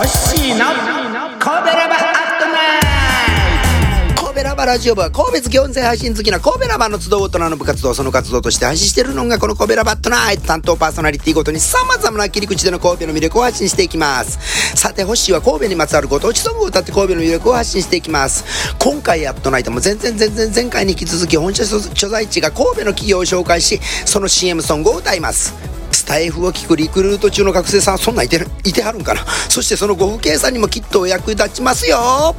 の神戸ラバアットナイト。神戸ラバラジオ部は神戸好き音声配信好きな神戸ラバの集う大人の部活動その活動として配信しているのがこの神戸ラバットナイト。担当パーソナリティごとに様々な切り口での神戸の魅力を発信していきます。さて星は神戸にまつわるご当地ソングを歌って神戸の魅力を発信していきます。今回アットナイトも全然全然前回に引き続き本社所在地が神戸の企業を紹介しその CM ソングを歌います。台風を聞くリクルート中の学生さんそんなんいていてはるんかな？そしてそのご父兄さんにもきっとお役立ちますよ。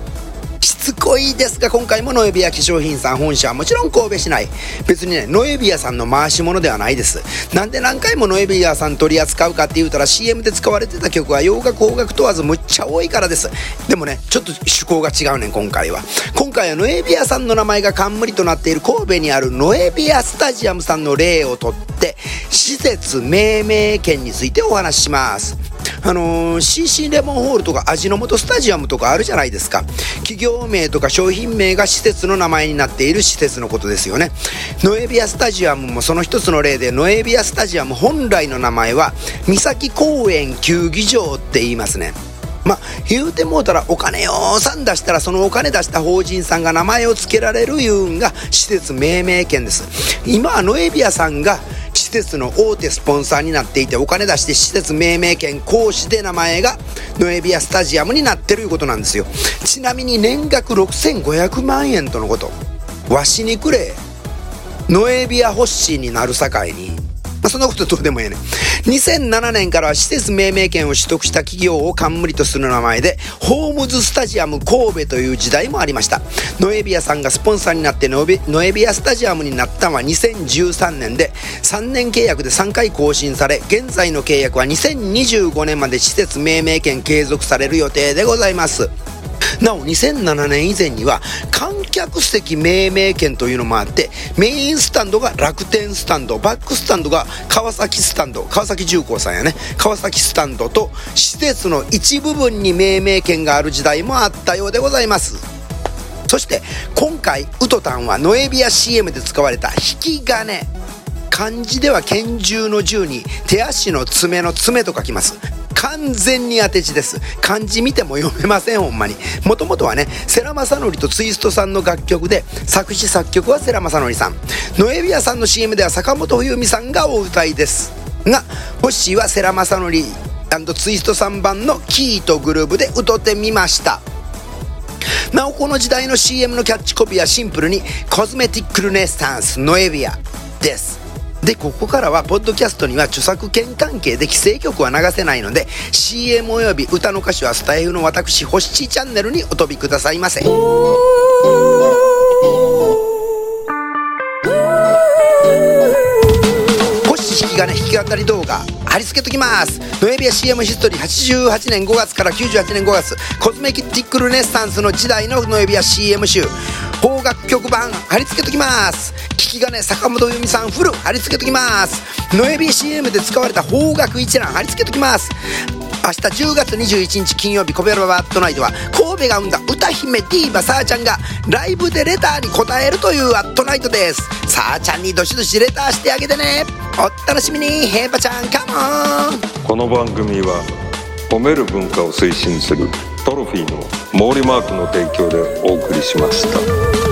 つこいですが今回もノエビア化粧品さん本社はもちろん神戸市内。別にねノエビアさんの回し物ではないです。なんで何回もノエビアさん取り扱うかって言うたら CM で使われてた曲は洋楽邦楽問わずむっちゃ多いからです。でもねちょっと趣向が違うねん今回は。今回はノエビアさんの名前が冠となっている神戸にあるノエビアスタジアムさんの例をとって施設命名権についてお話しします。あのー、CC レモンホールとか味の素スタジアムとかあるじゃないですか。企業名とか商品名が施設の名前になっている施設のことですよね。ノエビアスタジアムもその一つの例でノエビアスタジアム本来の名前は三崎公園球技場って言いますね。まあ、言うてもうたらお金よさん出したらそのお金出した法人さんが名前を付けられるいうんが施設命名権です。今はノエビアさんが施設の大手スポンサーになっていてお金出して施設命名権講師で名前がノエビアスタジアムになってるいうことなんですよ。ちなみに年額6500万円とのこと。わしにくれ。ノエビアホッシーになるさかいに。まあ、そんなことどうでもええね2007年からは施設命名権を取得した企業を冠とする名前で、ホームズスタジアム神戸という時代もありました。ノエビアさんがスポンサーになってノエビアスタジアムになったのは2013年で、3年契約で3回更新され、現在の契約は2025年まで施設命名権継続される予定でございます。なお2007年以前には観客席命名権というのもあってメインスタンドが楽天スタンドバックスタンドが川崎スタンド川崎重工さんやね。川崎スタンドと施設の一部分に命名権がある時代もあったようでございます。そして今回ウトタンはノエビア CM で使われた引き金。漢字では拳銃の銃に手足の爪の爪と書きます。完全に当て字です。漢字見ても読めませんほんまに。もともとはね世良正則とツイストさんの楽曲で作詞作曲は世良正則さん。ノエビアさんの CM では坂本冬美さんがお歌いです。がホッシーは世良正則ツイスト3番のキーとグルーブで歌ってみました。なおこの時代の CM のキャッチコピーはシンプルにコスメティックルネッサンスノエビアです。でここからはポッドキャストには著作権関係で規制曲は流せないので CM および歌の歌詞はスタイフの私ホッシーチャンネルにお飛びくださいませ。引き金弾き語り動画貼り付けときます。ノエビア CM ヒストリー88年5月から98年5月コスメティックルネッサンスの時代のノエビア CM 集。邦楽曲版貼り付けときます。き金坂本由美さんフル貼り付けときます。ノエビ CM で使われた邦楽一覧貼り付けときます。明日10月21日金曜日コベロバットナイトは神戸が生んだ歌姫ディーバさあちゃんがライブでレターに答えるというアットナイトです。さあちゃんにどしどしレターしてあげてね。お楽しみにヘイパちゃんカモン。この番組は褒める文化を推進するトロフィーの毛利マークの提供でお送りしました。